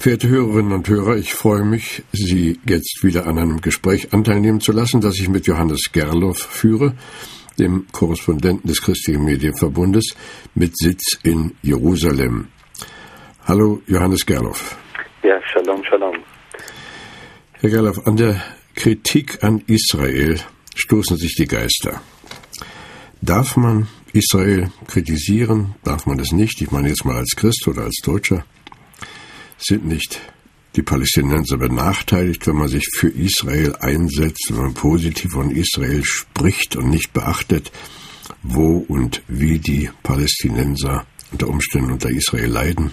Verehrte Hörerinnen und Hörer, ich freue mich, Sie jetzt wieder an einem Gespräch anteilnehmen zu lassen, das ich mit Johannes Gerloff führe, dem Korrespondenten des Christlichen Medienverbundes mit Sitz in Jerusalem. Hallo, Johannes Gerloff. Ja, Shalom, Shalom. Herr Gerloff, an der Kritik an Israel stoßen sich die Geister. Darf man Israel kritisieren? Darf man es nicht? Ich meine jetzt mal als Christ oder als Deutscher. Sind nicht die Palästinenser benachteiligt, wenn man sich für Israel einsetzt, wenn man positiv von Israel spricht und nicht beachtet, wo und wie die Palästinenser unter Umständen unter Israel leiden?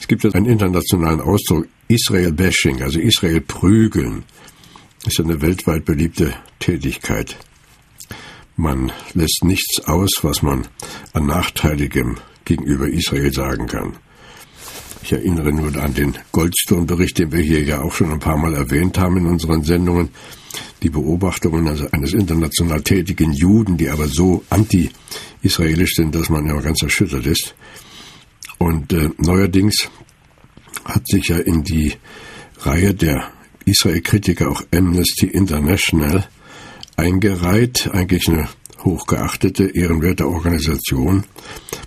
Es gibt einen internationalen Ausdruck, Israel-Bashing, also Israel prügeln, ist eine weltweit beliebte Tätigkeit. Man lässt nichts aus, was man an Nachteiligem gegenüber Israel sagen kann. Ich erinnere nur an den Goldstone-Bericht, den wir hier ja auch schon ein paar Mal erwähnt haben in unseren Sendungen. Die Beobachtungen eines international tätigen Juden, die aber so anti-israelisch sind, dass man ja ganz erschüttert ist. Und äh, neuerdings hat sich ja in die Reihe der Israel-Kritiker auch Amnesty International eingereiht, eigentlich eine hochgeachtete, ehrenwerte Organisation.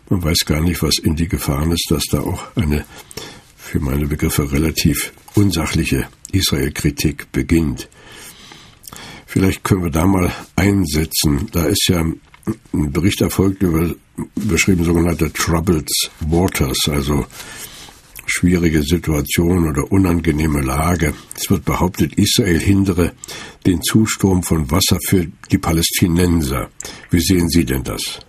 Man weiß gar nicht, was in die Gefahren ist, dass da auch eine für meine Begriffe relativ unsachliche Israel-Kritik beginnt. Vielleicht können wir da mal einsetzen. Da ist ja ein Bericht erfolgt über beschrieben sogenannte Troubled Waters, also schwierige Situation oder unangenehme Lage. Es wird behauptet, Israel hindere den Zustrom von Wasser für die Palästinenser. Wie sehen Sie denn das?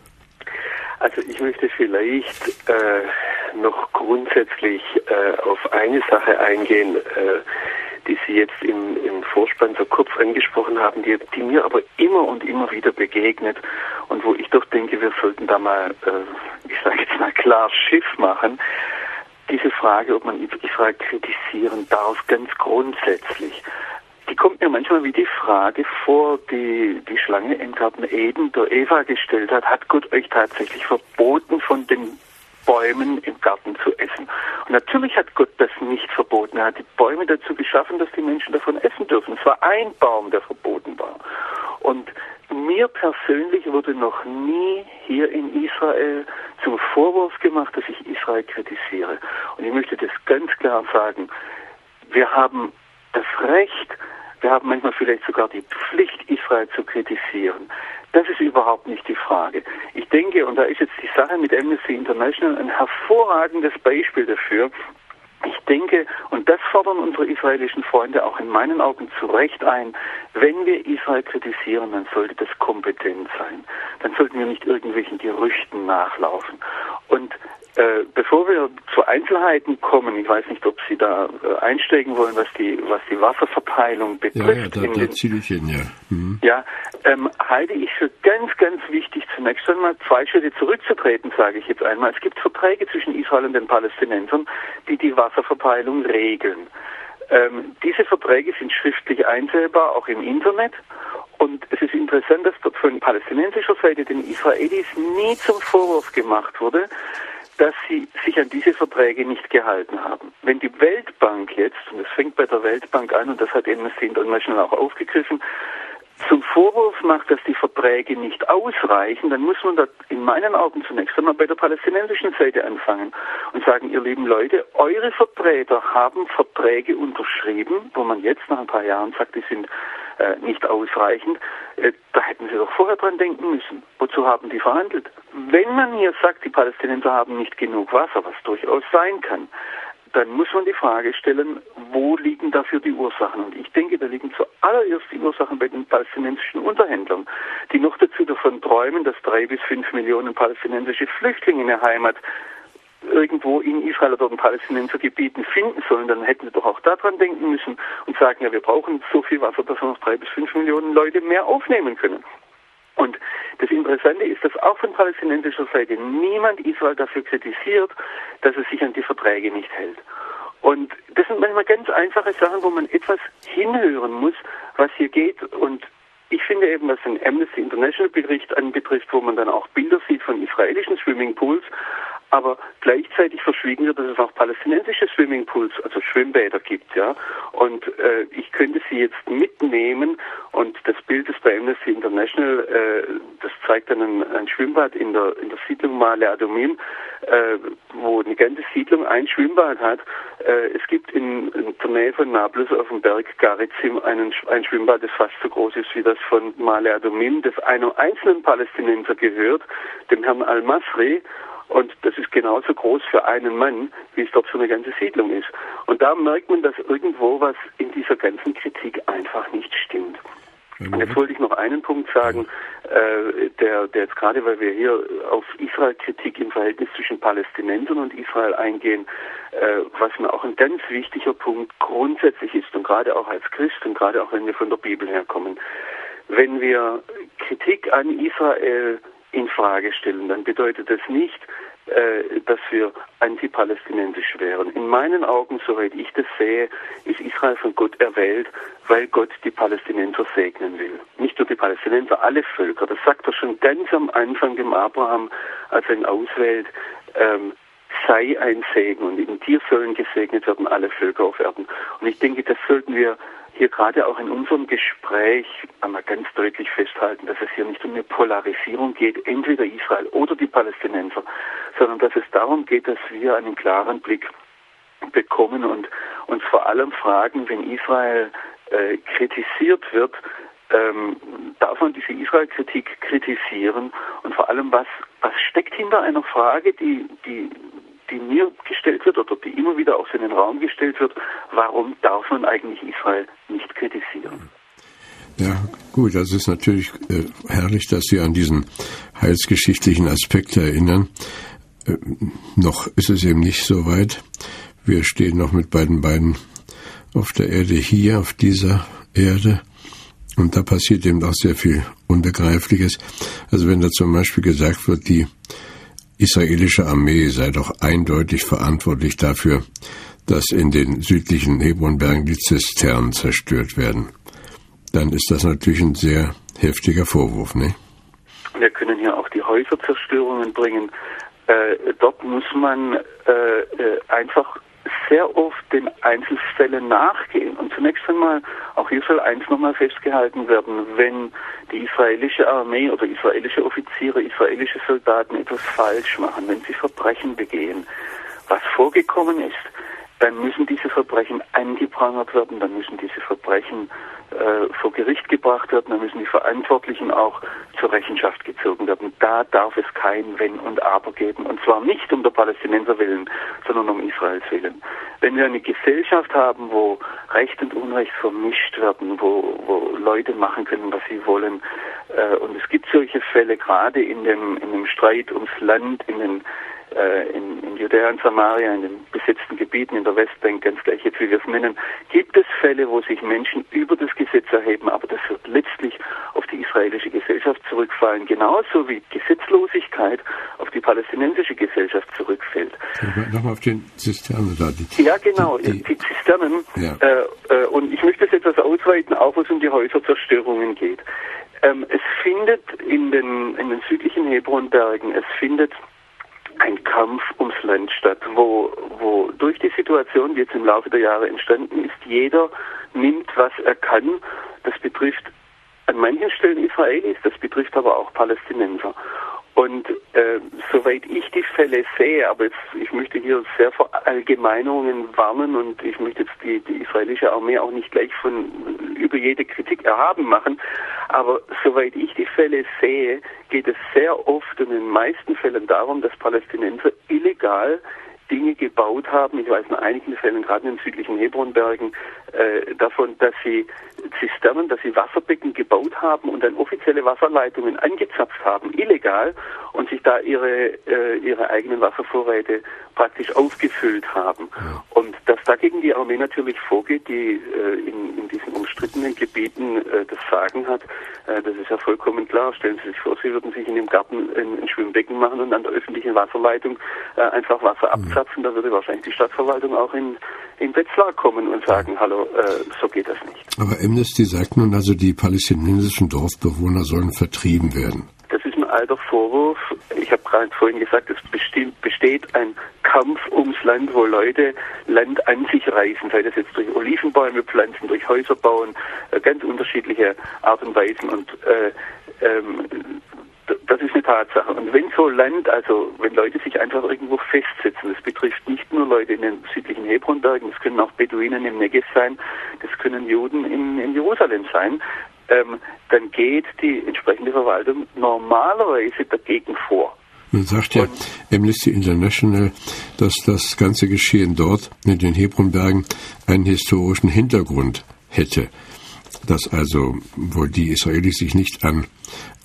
Also ich möchte vielleicht äh, noch grundsätzlich äh, auf eine Sache eingehen, äh, die Sie jetzt im, im Vorspann so kurz angesprochen haben, die, die, mir aber immer und immer wieder begegnet und wo ich doch denke, wir sollten da mal, äh, ich sage jetzt mal klar Schiff machen. Diese Frage, ob man Israel kritisieren darf, ganz grundsätzlich, die kommt mir manchmal wie die Frage vor, die die Schlange im Garten Eden der Eva gestellt hat, hat Gott euch tatsächlich verboten, von den Bäumen im Garten zu essen. Und natürlich hat Gott das nicht verboten. Er hat die Bäume dazu geschaffen, dass die Menschen davon essen dürfen. Es war ein Baum, der verboten war. Und mir persönlich wurde noch nie hier in Israel zum Vorwurf gemacht, dass ich Israel kritisiere. Und ich möchte das ganz klar sagen. Wir haben das Recht, wir haben manchmal vielleicht sogar die Pflicht, Israel zu kritisieren. Das ist überhaupt nicht die Frage. Ich denke, und da ist jetzt die Sache mit Amnesty International ein hervorragendes Beispiel dafür, ich denke, und das fordern unsere israelischen Freunde auch in meinen Augen zu Recht ein, wenn wir Israel kritisieren, dann sollte das kompetent sein. Dann sollten wir nicht irgendwelchen Gerüchten nachlaufen. Und äh, bevor wir zu Einzelheiten kommen, ich weiß nicht, ob Sie da äh, einsteigen wollen, was die, was die Wasserverteilung betrifft. Ja, ja da, da ziele ich hin, ja. Mhm. Ja, ähm, halte ich für ganz, ganz wichtig, zunächst einmal zwei Schritte zurückzutreten, sage ich jetzt einmal. Es gibt Verträge zwischen Israel und den Palästinensern, die die Wasserverteilung regeln. Ähm, diese Verträge sind schriftlich einsehbar, auch im Internet. Und es ist interessant, dass dort von palästinensischer Seite den Israelis nie zum Vorwurf gemacht wurde, dass sie sich an diese Verträge nicht gehalten haben. Wenn die Weltbank jetzt, und es fängt bei der Weltbank an, und das hat Amnesty International auch aufgegriffen, zum Vorwurf macht, dass die Verträge nicht ausreichen, dann muss man da in meinen Augen zunächst einmal bei der palästinensischen Seite anfangen und sagen, ihr lieben Leute, eure Vertreter haben Verträge unterschrieben, wo man jetzt nach ein paar Jahren sagt, die sind äh, nicht ausreichend. Äh, da hätten Sie doch vorher dran denken müssen. Wozu haben die verhandelt? Wenn man hier sagt, die Palästinenser haben nicht genug Wasser, was durchaus sein kann, dann muss man die Frage stellen, wo liegen dafür die Ursachen? Und ich denke, da liegen zuallererst die Ursachen bei den palästinensischen Unterhändlern, die noch dazu davon träumen, dass drei bis fünf Millionen palästinensische Flüchtlinge in der Heimat irgendwo in Israel oder in Palästinensergebieten finden sollen, dann hätten wir doch auch daran denken müssen und sagen, ja, wir brauchen so viel Wasser, dass wir noch drei bis fünf Millionen Leute mehr aufnehmen können. Das Interessante ist, dass auch von palästinensischer Seite niemand Israel dafür kritisiert, dass es sich an die Verträge nicht hält. Und das sind manchmal ganz einfache Sachen, wo man etwas hinhören muss, was hier geht. Und ich finde eben, was den Amnesty International Bericht anbetrifft, wo man dann auch Bilder sieht von israelischen Swimmingpools, aber gleichzeitig verschwiegen wird, dass es auch palästinensische Swimmingpools, also Schwimmbäder gibt, ja. Und äh, ich könnte sie jetzt mitnehmen und das Bild ist bei Amnesty International, äh, das zeigt dann ein, ein, Schwimmbad in der in der Siedlung Male Adumim, äh, wo eine ganze Siedlung ein Schwimmbad hat. Äh, es gibt in, in, der Nähe von Nablus auf dem Berg Garizim einen, ein Schwimmbad, das fast so groß ist wie das von Male Adumim, das einem einzelnen Palästinenser gehört, dem Herrn Al-Masri. Und das ist genauso groß für einen Mann, wie es dort für eine ganze Siedlung ist. Und da merkt man, dass irgendwo was in dieser ganzen Kritik einfach nicht stimmt. Und jetzt wollte ich noch einen Punkt sagen, äh, der, der jetzt gerade, weil wir hier auf Israel-Kritik im Verhältnis zwischen Palästinensern und Israel eingehen, äh, was mir auch ein ganz wichtiger Punkt grundsätzlich ist und gerade auch als Christ und gerade auch wenn wir von der Bibel herkommen. Wenn wir Kritik an Israel in Frage stellen, dann bedeutet das nicht, äh, dass wir antipalästinensisch wären. In meinen Augen, soweit ich das sehe, ist Israel von Gott erwählt, weil Gott die Palästinenser segnen will. Nicht nur die Palästinenser, alle Völker. Das sagt er schon ganz am Anfang dem Abraham, als er ihn auswählt. Ähm, sei ein Segen und in dir sollen gesegnet werden alle Völker auf Erden. Und ich denke, das sollten wir hier gerade auch in unserem Gespräch einmal ganz deutlich festhalten, dass es hier nicht um eine Polarisierung geht, entweder Israel oder die Palästinenser, sondern dass es darum geht, dass wir einen klaren Blick bekommen und uns vor allem fragen, wenn Israel äh, kritisiert wird, ähm, darf man diese Israel-Kritik kritisieren? Und vor allem, was, was steckt hinter einer Frage, die, die die mir gestellt wird oder die immer wieder auch in den Raum gestellt wird, warum darf man eigentlich Israel nicht kritisieren? Ja, gut, das ist natürlich äh, herrlich, dass Sie an diesen heilsgeschichtlichen Aspekt erinnern. Äh, noch ist es eben nicht so weit. Wir stehen noch mit beiden Beinen auf der Erde hier, auf dieser Erde. Und da passiert eben auch sehr viel Unbegreifliches. Also wenn da zum Beispiel gesagt wird, die israelische Armee sei doch eindeutig verantwortlich dafür, dass in den südlichen Hebronbergen die Zisternen zerstört werden. Dann ist das natürlich ein sehr heftiger Vorwurf, ne? Wir können hier auch die Häuserzerstörungen bringen. Äh, dort muss man äh, äh einfach sehr oft den Einzelfällen nachgehen. Und zunächst einmal, auch hier soll eins nochmal festgehalten werden, wenn die israelische Armee oder israelische Offiziere, israelische Soldaten etwas falsch machen, wenn sie Verbrechen begehen, was vorgekommen ist, dann müssen diese Verbrechen angeprangert werden, dann müssen diese Verbrechen äh, vor Gericht gebracht werden, dann müssen die Verantwortlichen auch zur Rechenschaft gezogen werden. Da darf es kein Wenn und Aber geben. Und zwar nicht um der Palästinenser willen, sondern um Israels willen. Wenn wir eine Gesellschaft haben, wo Recht und Unrecht vermischt werden, wo, wo Leute machen können, was sie wollen, äh, und es gibt solche Fälle gerade in dem, in dem Streit ums Land, in den äh, in, in Judäa und Samaria, in den besetzten Gebieten in der Westbank, ganz gleich jetzt, wie wir es nennen, gibt es Fälle, wo sich Menschen über das Gesetz erheben, aber das wird letztlich auf die israelische Gesellschaft zurückfallen, genauso wie Gesetzlosigkeit auf die palästinensische Gesellschaft zurückfällt. Nochmal auf den Zisternen da. Die, ja, genau, die, die, Zisternen. Ja. Äh, äh, und ich möchte es etwas ausweiten, auch wo es um die Häuserzerstörungen geht. Ähm, es findet in den, in den südlichen Hebronbergen, es findet ein Kampf ums Land statt, wo, wo durch die Situation, die jetzt im Laufe der Jahre entstanden ist, jeder nimmt, was er kann. Das betrifft an manchen Stellen Israelis, das betrifft aber auch Palästinenser. Und äh, soweit ich die Fälle sehe, aber jetzt, ich möchte hier sehr vor Allgemeinungen warnen und ich möchte jetzt die, die israelische Armee auch nicht gleich von über jede Kritik erhaben machen, aber soweit ich die Fälle sehe, geht es sehr oft und in den meisten Fällen darum, dass Palästinenser illegal Dinge gebaut haben. Ich weiß in einigen Fällen, gerade in den südlichen Hebronbergen, äh, davon, dass sie Zisternen, dass sie Wasserbecken gebaut haben und dann offizielle Wasserleitungen angezapft haben, illegal, und sich da ihre, äh, ihre eigenen Wasservorräte praktisch aufgefüllt haben. Ja. Und dass dagegen die Armee natürlich vorgeht, die äh, in, in diesen umstrittenen Gebieten äh, das Sagen hat, äh, das ist ja vollkommen klar. Stellen Sie sich vor, Sie würden sich in dem Garten ein, ein Schwimmbecken machen und an der öffentlichen Wasserleitung äh, einfach Wasser mhm. abzapfen, da würde wahrscheinlich die Stadtverwaltung auch in, in Wetzlar kommen und sagen, hallo, äh, so geht das nicht. Aber Amnesty sagt nun also, die palästinensischen Dorfbewohner sollen vertrieben werden. Das ist ein alter Vorwurf. Ich habe gerade vorhin gesagt, es besteht ein Kampf ums Land, wo Leute Land an sich reißen, sei das jetzt durch Olivenbäume pflanzen, durch Häuser bauen, äh, ganz unterschiedliche Art und Weisen. Und äh, ähm, das ist eine Tatsache. Und wenn so Land, also wenn Leute sich einfach irgendwo festsetzen, das betrifft nicht nur Leute in den südlichen Hebronbergen, das können auch Beduinen im Negev sein, das können Juden in, in Jerusalem sein, ähm, dann geht die entsprechende Verwaltung normalerweise dagegen vor. Man sagt ja Amnesty International, dass das ganze Geschehen dort in den Hebronbergen einen historischen Hintergrund hätte. Dass also wohl die Israelis sich nicht an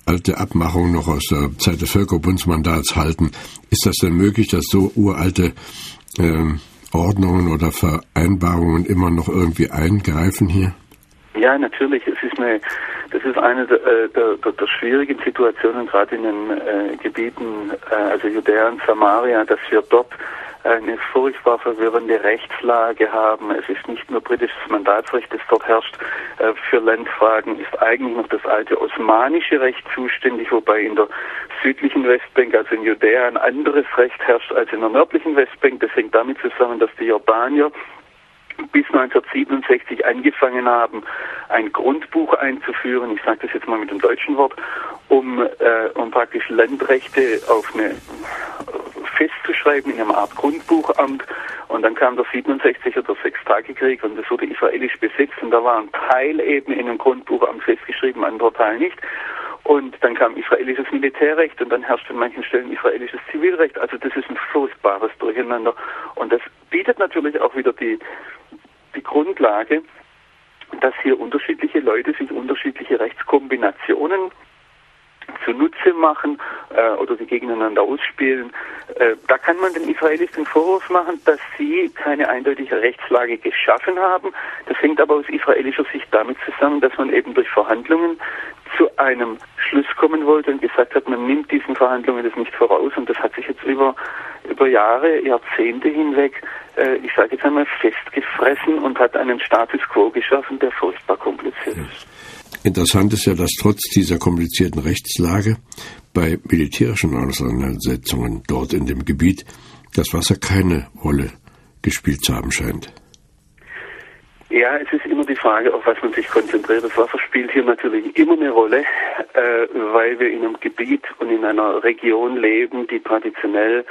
alte Abmachungen noch aus der Zeit des Völkerbundsmandats halten. Ist das denn möglich, dass so uralte äh, Ordnungen oder Vereinbarungen immer noch irgendwie eingreifen hier? Ja, natürlich. Es ist eine, das ist eine der, äh, der, der, der schwierigen Situationen, gerade in den äh, Gebieten, äh, also Judäa und Samaria, dass wir dort eine furchtbar verwirrende Rechtslage haben. Es ist nicht nur britisches Mandatsrecht, das dort herrscht. Äh, für Landfragen ist eigentlich noch das alte osmanische Recht zuständig, wobei in der südlichen Westbank, also in Judäa, ein anderes Recht herrscht als in der nördlichen Westbank. Das hängt damit zusammen, dass die Jordanier bis 1967 angefangen haben, ein Grundbuch einzuführen, ich sage das jetzt mal mit dem deutschen Wort, um, äh, um praktisch Landrechte auf eine festzuschreiben in einem Art Grundbuchamt. Und dann kam der 67er, der Sechstagekrieg und das wurde israelisch besetzt und da war ein Teil eben in einem Grundbuchamt festgeschrieben, ein anderer Teil nicht. Und dann kam israelisches Militärrecht und dann herrscht an manchen Stellen israelisches Zivilrecht. Also das ist ein furchtbares Durcheinander. Und das bietet natürlich auch wieder die Grundlage, dass hier unterschiedliche Leute sich unterschiedliche Rechtskombinationen zunutze machen äh, oder sie gegeneinander ausspielen. Äh, da kann man den Israelis den Vorwurf machen, dass sie keine eindeutige Rechtslage geschaffen haben. Das hängt aber aus israelischer Sicht damit zusammen, dass man eben durch Verhandlungen zu einem Schluss kommen wollte und gesagt hat, man nimmt diesen Verhandlungen das nicht voraus und das hat sich jetzt über, über Jahre, Jahrzehnte hinweg, äh, ich sage jetzt einmal, festgefressen und hat einen Status quo geschaffen, der furchtbar kompliziert ist. Interessant ist ja, dass trotz dieser komplizierten Rechtslage bei militärischen Auseinandersetzungen dort in dem Gebiet das Wasser keine Rolle gespielt zu haben scheint. Ja, es ist immer die Frage, auf was man sich konzentriert. Das Wasser spielt hier natürlich immer eine Rolle, äh, weil wir in einem Gebiet und in einer Region leben, die traditionell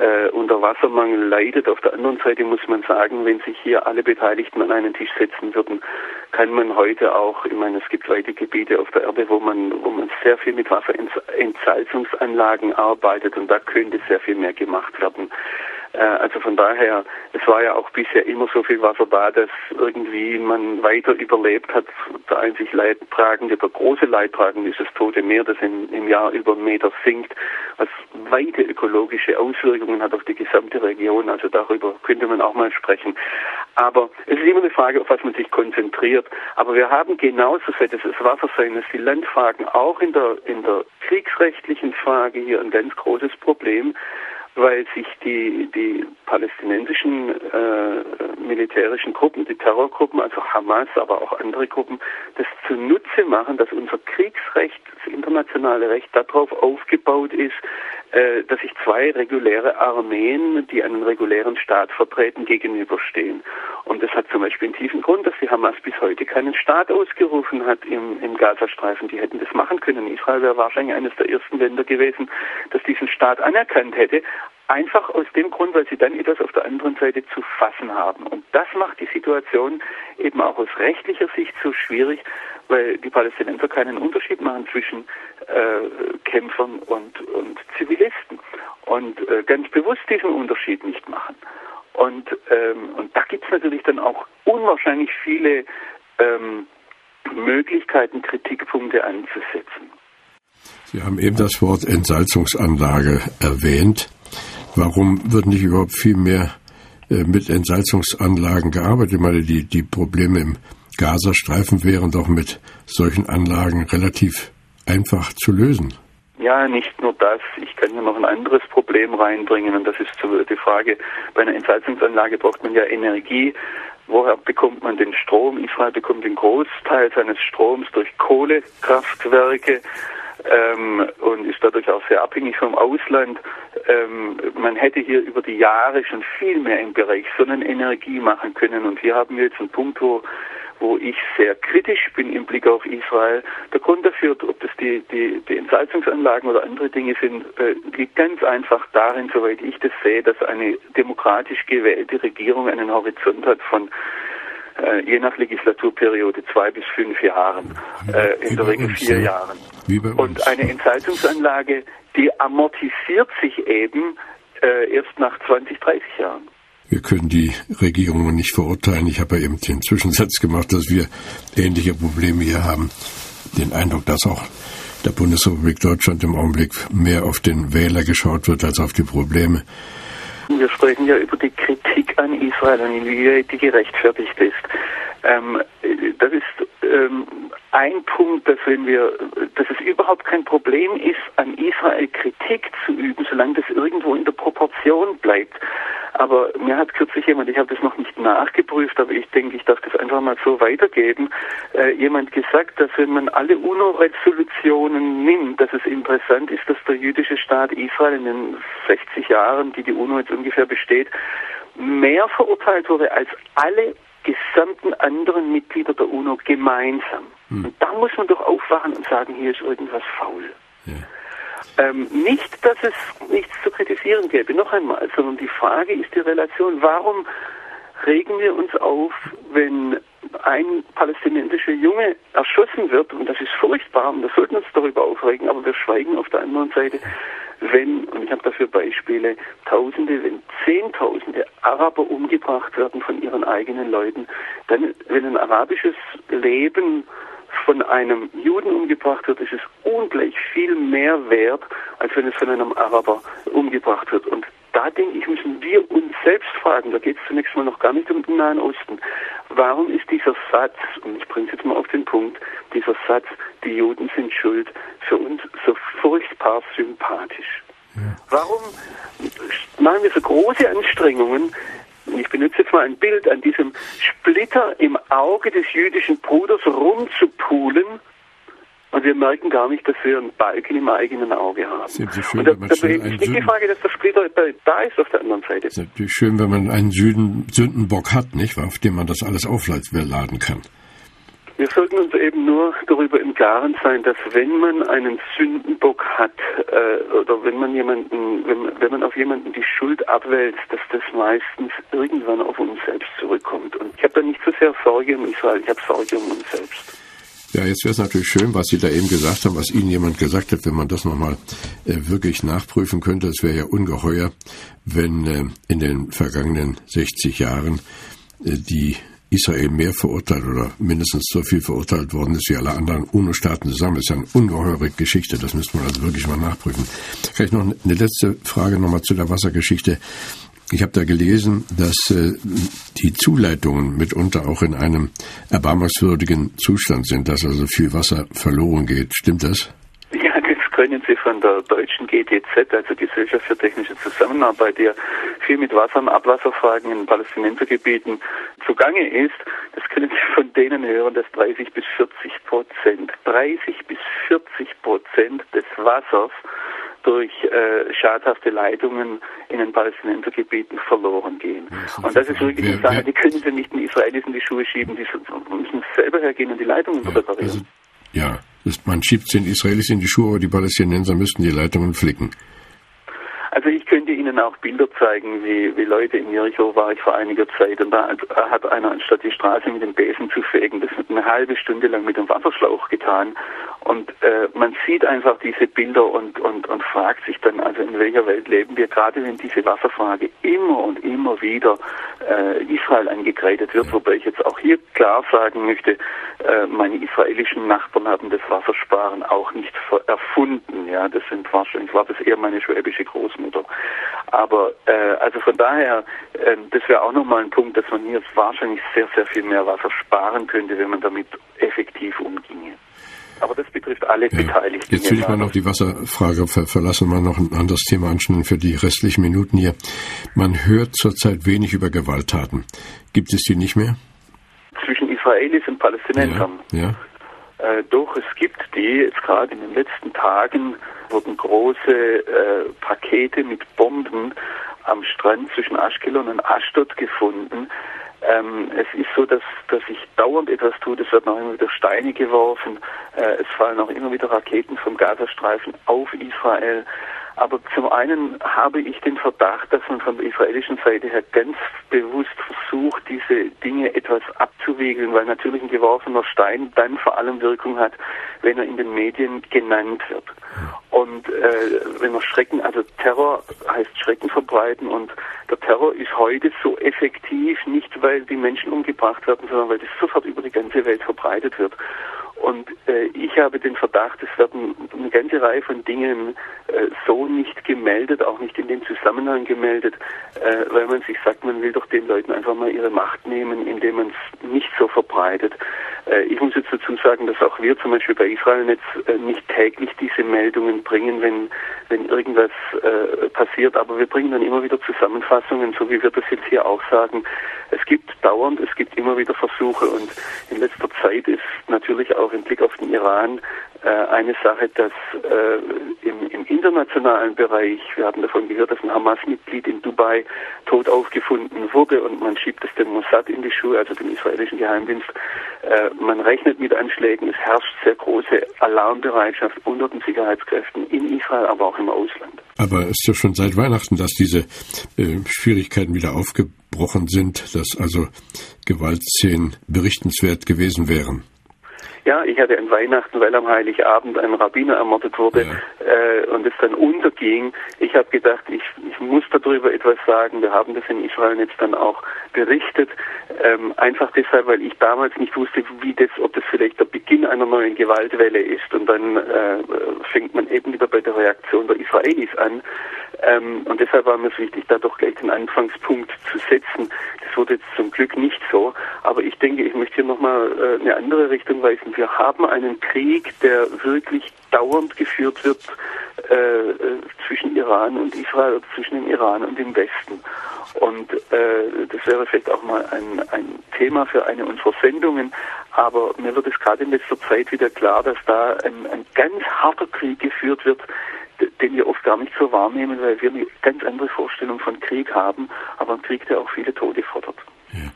äh, unter Wassermangel leidet. Auf der anderen Seite muss man sagen, wenn sich hier alle Beteiligten an einen Tisch setzen würden, kann man heute auch, ich meine, es gibt weite Gebiete auf der Erde, wo man, wo man sehr viel mit Wasserentsalzungsanlagen arbeitet und da könnte sehr viel mehr gemacht werden. Äh, also von daher, es war ja auch bisher immer so viel Wasser da, dass irgendwie man weiter überlebt hat. Der einzig Leidtragende, der große Leidtragende ist das Tote Meer, das im, im Jahr über einen Meter sinkt, was weite ökologische Auswirkungen hat auf die gesamte Region. Also darüber könnte man auch mal sprechen. Aber es ist immer eine Frage, auf was man sich konzentriert. Aber wir haben genauso, seit es das Wasser sein, dass die Landfragen auch in der, in der kriegsrechtlichen Frage hier ein ganz großes Problem weil sich die, die palästinensischen äh, militärischen Gruppen, die Terrorgruppen, also Hamas, aber auch andere Gruppen, das zunutze machen, dass unser Kriegsrecht, das internationale Recht darauf aufgebaut ist, äh, dass sich zwei reguläre Armeen, die einen regulären Staat vertreten, gegenüberstehen. Und das hat zum Beispiel einen tiefen Grund, dass die Hamas bis heute keinen Staat ausgerufen hat im, im Gazastreifen. Die hätten das machen können. Israel wäre wahrscheinlich eines der ersten Länder gewesen, das diesen Staat anerkannt hätte. Einfach aus dem Grund, weil sie dann etwas auf der anderen Seite zu fassen haben. Und das macht die Situation eben auch aus rechtlicher Sicht so schwierig, weil die Palästinenser keinen Unterschied machen zwischen äh, Kämpfern und, und Zivilisten. Und äh, ganz bewusst diesen Unterschied nicht machen. Und, ähm, und da gibt es natürlich dann auch unwahrscheinlich viele ähm, Möglichkeiten, Kritikpunkte anzusetzen. Sie haben eben das Wort Entsalzungsanlage erwähnt. Warum wird nicht überhaupt viel mehr äh, mit Entsalzungsanlagen gearbeitet? Ich meine, die, die Probleme im Gazastreifen wären doch mit solchen Anlagen relativ einfach zu lösen. Ja, nicht nur das. Ich kann hier noch ein anderes Problem reinbringen und das ist die Frage, bei einer Entsalzungsanlage braucht man ja Energie. Woher bekommt man den Strom? Israel bekommt den Großteil seines Stroms durch Kohlekraftwerke ähm, und ist dadurch auch sehr abhängig vom Ausland. Ähm, man hätte hier über die Jahre schon viel mehr im Bereich Sonnenenergie machen können und hier haben wir jetzt einen Punkt, wo wo ich sehr kritisch bin im Blick auf Israel. Der Grund dafür, ob das die, die, die Entsalzungsanlagen oder andere Dinge sind, äh, liegt ganz einfach darin, soweit ich das sehe, dass eine demokratisch gewählte Regierung einen Horizont hat von äh, je nach Legislaturperiode zwei bis fünf Jahren, äh, in der Regel vier ja. Jahren. Und eine Entsalzungsanlage, die amortisiert sich eben äh, erst nach 20, 30 Jahren. Wir können die Regierungen nicht verurteilen. Ich habe ja eben den Zwischensatz gemacht, dass wir ähnliche Probleme hier haben. Den Eindruck, dass auch der Bundesrepublik Deutschland im Augenblick mehr auf den Wähler geschaut wird als auf die Probleme. Wir sprechen ja über die Kritik an Israel und inwieweit die gerechtfertigt ist. Ähm, das ist ähm, ein Punkt, dass wenn wir, dass es überhaupt kein Problem ist, an Israel Kritik zu üben, solange das irgendwo in der Proportion bleibt. Aber mir hat kürzlich jemand, ich habe das noch nicht nachgeprüft, aber ich denke, ich darf das einfach mal so weitergeben, äh, jemand gesagt, dass wenn man alle UNO-Resolutionen nimmt, dass es interessant ist, dass der jüdische Staat Israel in den 60 Jahren, die die UNO jetzt ungefähr besteht, mehr verurteilt wurde als alle gesamten anderen Mitglieder der UNO gemeinsam. Hm. Und da muss man doch aufwachen und sagen, hier ist irgendwas faul. Ja. Ähm, nicht, dass es nichts zu kritisieren gäbe, noch einmal, sondern die Frage ist die Relation, warum regen wir uns auf, wenn ein palästinensischer Junge erschossen wird, und das ist furchtbar, und wir sollten uns darüber aufregen, aber wir schweigen auf der anderen Seite, wenn, und ich habe dafür Beispiele, Tausende, wenn Zehntausende Araber umgebracht werden von ihren eigenen Leuten, dann, wenn ein arabisches Leben von einem Juden umgebracht wird, ist es ungleich viel mehr wert, als wenn es von einem Araber umgebracht wird. Und da denke ich, müssen wir uns selbst fragen, da geht es zunächst mal noch gar nicht um den Nahen Osten. Warum ist dieser Satz, und ich bringe es jetzt mal auf den Punkt, dieser Satz, die Juden sind schuld, für uns so furchtbar sympathisch? Ja. Warum machen wir so große Anstrengungen, ich benutze jetzt mal ein Bild, an diesem Splitter im Auge des jüdischen Bruders rumzupulen. Und wir merken gar nicht, dass wir einen Balken im eigenen Auge haben. Es ist schön, und da, wenn man da ist nicht die Frage, dass der Splitter da ist auf der anderen Seite. Es ist natürlich schön, wenn man einen Süden, Sündenbock hat, nicht, auf dem man das alles aufladen kann. Wir sollten uns eben nur darüber im Klaren sein, dass wenn man einen Sündenbock hat äh, oder wenn man jemanden, wenn, wenn man auf jemanden die Schuld abwälzt, dass das meistens irgendwann auf uns selbst zurückkommt. Und ich habe da nicht so sehr Sorge um Israel, ich habe Sorge um uns selbst. Ja, jetzt wäre es natürlich schön, was Sie da eben gesagt haben, was Ihnen jemand gesagt hat, wenn man das nochmal äh, wirklich nachprüfen könnte. Es wäre ja ungeheuer, wenn äh, in den vergangenen 60 Jahren äh, die Israel mehr verurteilt oder mindestens so viel verurteilt worden ist wie alle anderen UNO-Staaten zusammen. Das ist ja eine ungeheure Geschichte. Das müsste man also wirklich mal nachprüfen. Vielleicht noch eine letzte Frage nochmal zu der Wassergeschichte. Ich habe da gelesen, dass äh, die Zuleitungen mitunter auch in einem erbarmungswürdigen Zustand sind, dass also viel Wasser verloren geht. Stimmt das? können Sie von der deutschen GTZ, also Gesellschaft für technische Zusammenarbeit, die ja viel mit Wasser- und Abwasserfragen in Palästinensergebieten zugange ist, das können Sie von denen hören, dass 30 bis 40 Prozent, 30 bis 40 Prozent des Wassers durch äh, schadhafte Leitungen in den Palästinensergebieten verloren gehen. Ja, und das ist wirklich eine Sache, die können Sie nicht den Israelis in die Schuhe schieben, die müssen selber hergehen und die Leitungen ja, reparieren. Also, ja, man schiebt es den Israelis in die Schuhe, aber die Palästinenser müssten die Leitungen flicken. Also ich könnte Ihnen auch Bilder zeigen, wie, wie Leute in Jericho war ich vor einiger Zeit und da hat einer anstatt die Straße mit dem Besen zu fegen, das eine halbe Stunde lang mit dem Wasserschlauch getan und äh, man sieht einfach diese Bilder und, und, und fragt sich dann, also in welcher Welt leben wir, gerade wenn diese Wasserfrage immer und immer wieder äh, Israel angekreidet wird, wobei ich jetzt auch hier klar sagen möchte, äh, meine israelischen Nachbarn haben das Wassersparen auch nicht erfunden. Ja, das sind wahrscheinlich war das eher meine schwäbische Großmutter. Aber äh, also von daher, äh, das wäre auch nochmal ein Punkt, dass man hier wahrscheinlich sehr, sehr viel mehr Wasser sparen könnte, wenn man damit effektiv umginge. Aber das betrifft alle ja. Beteiligten. Jetzt will ich mal noch die Wasserfrage ver verlassen, mal noch ein anderes Thema anschneiden für die restlichen Minuten hier. Man hört zurzeit wenig über Gewalttaten. Gibt es die nicht mehr? Zwischen Israelis und Palästinensern. Ja. ja. Äh, doch, es gibt die. Jetzt gerade in den letzten Tagen wurden große äh, Pakete mit Bomben am Strand zwischen Aschkelon und Ashdod gefunden. Ähm, es ist so, dass, dass sich dauernd etwas tut. Es werden auch immer wieder Steine geworfen. Äh, es fallen auch immer wieder Raketen vom Gazastreifen auf Israel. Aber zum einen habe ich den Verdacht, dass man von der israelischen Seite her ganz bewusst versucht, diese Dinge etwas abzuwiegeln, weil natürlich ein geworfener Stein dann vor allem Wirkung hat, wenn er in den Medien genannt wird. Und äh, wenn man Schrecken, also Terror heißt Schrecken verbreiten und der Terror ist heute so effektiv, nicht weil die Menschen umgebracht werden, sondern weil das sofort über die ganze Welt verbreitet wird. Und äh, ich habe den Verdacht, es werden eine ganze Reihe von Dingen äh, so nicht gemeldet, auch nicht in dem Zusammenhang gemeldet, äh, weil man sich sagt, man will doch den Leuten einfach mal ihre Macht nehmen, indem man es nicht so verbreitet. Äh, ich muss jetzt dazu sagen, dass auch wir zum Beispiel bei Israel Netz äh, nicht täglich diese Meldungen bringen, wenn, wenn irgendwas äh, passiert, aber wir bringen dann immer wieder Zusammenfassungen, so wie wir das jetzt hier auch sagen. Es gibt dauernd, es gibt immer wieder Versuche und in letzter Zeit ist natürlich auch im Blick auf den Iran äh, eine Sache, dass äh, im, im, internationalen Bereich, wir haben davon gehört, dass ein Hamas-Mitglied in Dubai tot aufgefunden wurde und man schiebt es dem Mossad in die Schuhe, also dem israelischen Geheimdienst. Äh, man rechnet mit Anschlägen, es herrscht sehr große Alarmbereitschaft unter den Sicherheitskräften in Israel, aber auch im Ausland. Aber es ist ja schon seit Weihnachten, dass diese äh, Schwierigkeiten wieder aufgebrochen sind, dass also Gewaltszenen berichtenswert gewesen wären. Ja, ich hatte an Weihnachten, weil am Heiligabend ein Rabbiner ermordet wurde ja. äh, und es dann unterging. Ich habe gedacht, ich, ich muss darüber etwas sagen. Wir haben das in Israel jetzt dann auch berichtet. Ähm, einfach deshalb, weil ich damals nicht wusste, wie das, ob das vielleicht der Beginn einer neuen Gewaltwelle ist. Und dann äh, fängt man eben wieder bei der Reaktion der Israelis an. Ähm, und deshalb war mir es wichtig, da doch gleich den Anfangspunkt zu setzen. Das wurde jetzt zum Glück nicht so. Aber ich denke, ich möchte hier nochmal äh, eine andere Richtung weisen. Wir haben einen Krieg, der wirklich dauernd geführt wird äh, äh zwischen Iran und Israel, zwischen dem Iran und dem Westen. Und äh, das wäre vielleicht auch mal ein, ein Thema für eine unserer Sendungen. Aber mir wird es gerade in letzter Zeit wieder klar, dass da ein, ein ganz harter Krieg geführt wird, den wir oft gar nicht so wahrnehmen, weil wir eine ganz andere Vorstellung von Krieg haben, aber ein Krieg, der auch viele Tode fordert. Ja.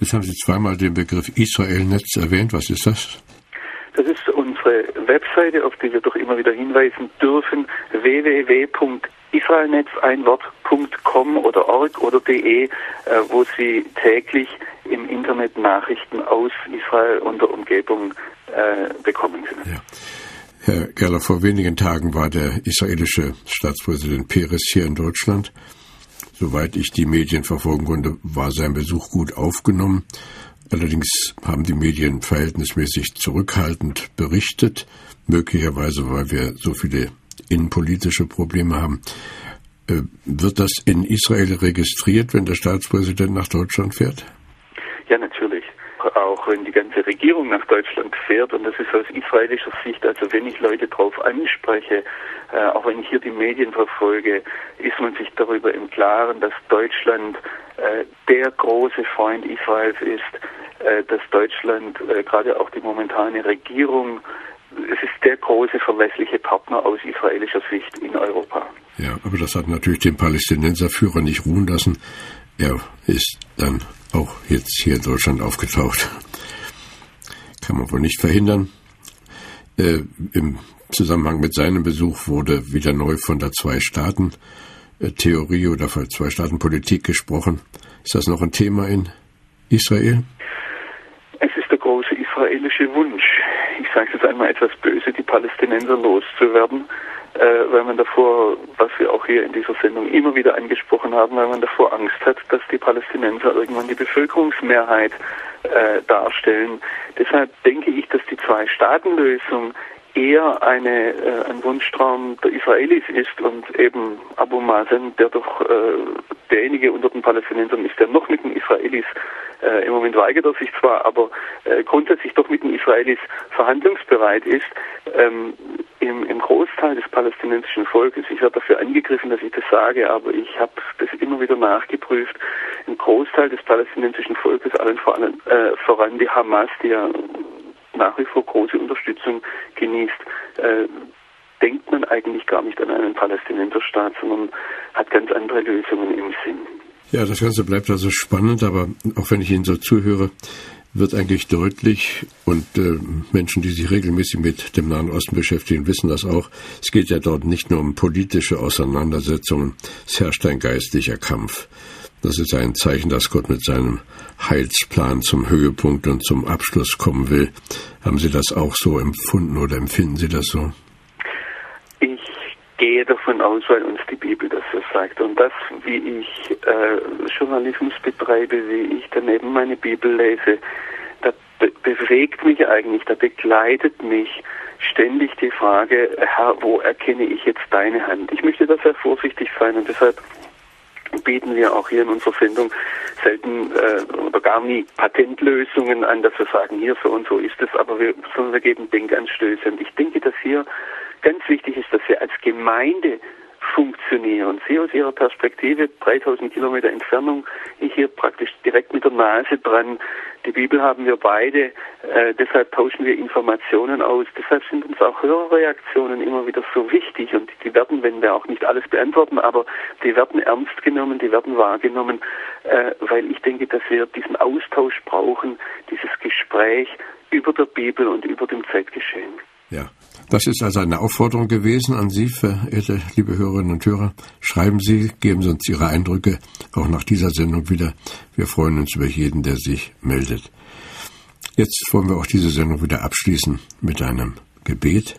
Jetzt haben Sie zweimal den Begriff Israel-Netz erwähnt. Was ist das? Das ist unsere Webseite, auf die wir doch immer wieder hinweisen dürfen, www.israelnetzeinwort.com oder org oder de, äh, wo Sie täglich im Internet Nachrichten aus Israel und der Umgebung äh, bekommen können. Ja. Herr Geller, vor wenigen Tagen war der israelische Staatspräsident Peres hier in Deutschland. Soweit ich die Medien verfolgen konnte, war sein Besuch gut aufgenommen. Allerdings haben die Medien verhältnismäßig zurückhaltend berichtet, möglicherweise weil wir so viele innenpolitische Probleme haben. Äh, wird das in Israel registriert, wenn der Staatspräsident nach Deutschland fährt? Ja, natürlich auch wenn die ganze Regierung nach Deutschland fährt. Und das ist aus israelischer Sicht, also wenn ich Leute darauf anspreche, äh, auch wenn ich hier die Medien verfolge, ist man sich darüber im Klaren, dass Deutschland äh, der große Freund Israels ist, dass Deutschland, äh, gerade auch die momentane Regierung, es ist der große verlässliche Partner aus israelischer Sicht in Europa. Ja, aber das hat natürlich den Palästinenserführer nicht ruhen lassen. Er ist dann auch jetzt hier in Deutschland aufgetaucht. Kann man wohl nicht verhindern. Äh, Im Zusammenhang mit seinem Besuch wurde wieder neu von der Zwei-Staaten Zwei-Staaten-Theorie oder Zwei-Staaten-Politik gesprochen. Ist das noch ein Thema in Israel? Es ist der große israelische Wunsch, ich sage es jetzt einmal etwas böse, die Palästinenser loszuwerden, äh, weil man davor, was wir auch hier in dieser Sendung immer wieder angesprochen haben, weil man davor Angst hat, dass die Palästinenser irgendwann die Bevölkerungsmehrheit äh, darstellen. Deshalb denke ich, dass die Zwei-Staaten-Lösung eher eine, äh, ein Wunschtraum der Israelis ist und eben Abu Mazen, der doch äh, derjenige unter den Palästinensern ist, der noch mit den Israelis, äh, im Moment weigert er sich zwar, aber äh, grundsätzlich doch mit den Israelis verhandlungsbereit ist, ähm, im, im Großteil des palästinensischen Volkes, ich werde dafür angegriffen, dass ich das sage, aber ich habe das immer wieder nachgeprüft, im Großteil des palästinensischen Volkes, allen voran, äh, voran die Hamas, die ja nach wie vor große Unterstützung genießt, äh, denkt man eigentlich gar nicht an einen Palästinenserstaat, sondern hat ganz andere Lösungen im Sinn. Ja, das Ganze bleibt also spannend, aber auch wenn ich Ihnen so zuhöre, wird eigentlich deutlich, und äh, Menschen, die sich regelmäßig mit dem Nahen Osten beschäftigen, wissen das auch, es geht ja dort nicht nur um politische Auseinandersetzungen, es herrscht ein geistlicher Kampf. Das ist ein Zeichen, dass Gott mit seinem Heilsplan zum Höhepunkt und zum Abschluss kommen will. Haben Sie das auch so empfunden oder empfinden Sie das so? Ich gehe davon aus, weil uns die Bibel das so sagt. Und das, wie ich äh, Journalismus betreibe, wie ich daneben meine Bibel lese, da be bewegt mich eigentlich, da begleitet mich ständig die Frage, Herr, wo erkenne ich jetzt deine Hand? Ich möchte da sehr vorsichtig sein und deshalb bieten wir auch hier in unserer Sendung selten äh, oder gar nie Patentlösungen an, dass wir sagen, hier so und so ist es, aber wir, sondern wir geben Denkanstöße. Und ich denke, dass hier ganz wichtig ist, dass wir als Gemeinde funktionieren. Sie aus Ihrer Perspektive, 3000 Kilometer Entfernung, ich hier praktisch direkt mit der Nase dran. Die Bibel haben wir beide, äh, deshalb tauschen wir Informationen aus. Deshalb sind uns auch Hörerreaktionen immer wieder so wichtig und die werden, wenn wir auch nicht alles beantworten, aber die werden ernst genommen, die werden wahrgenommen, äh, weil ich denke, dass wir diesen Austausch brauchen, dieses Gespräch über der Bibel und über dem Zeitgeschehen. Ja, das ist also eine Aufforderung gewesen an Sie, verehrte liebe Hörerinnen und Hörer. Schreiben Sie, geben Sie uns Ihre Eindrücke auch nach dieser Sendung wieder. Wir freuen uns über jeden, der sich meldet. Jetzt wollen wir auch diese Sendung wieder abschließen mit einem Gebet.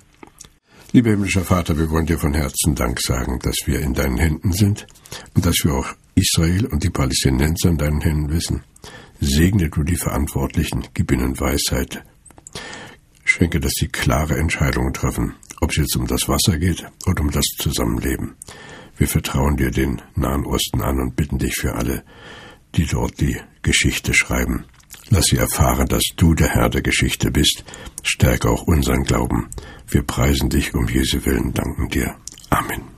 Lieber himmlischer Vater, wir wollen dir von Herzen Dank sagen, dass wir in deinen Händen sind und dass wir auch Israel und die Palästinenser in deinen Händen wissen. Segne du die Verantwortlichen, gib ihnen Weisheit, Schenke, dass sie klare Entscheidungen treffen, ob es jetzt um das Wasser geht oder um das Zusammenleben. Wir vertrauen dir den Nahen Osten an und bitten dich für alle, die dort die Geschichte schreiben. Lass sie erfahren, dass du der Herr der Geschichte bist. Stärke auch unseren Glauben. Wir preisen dich um Jesu Willen, danken dir. Amen.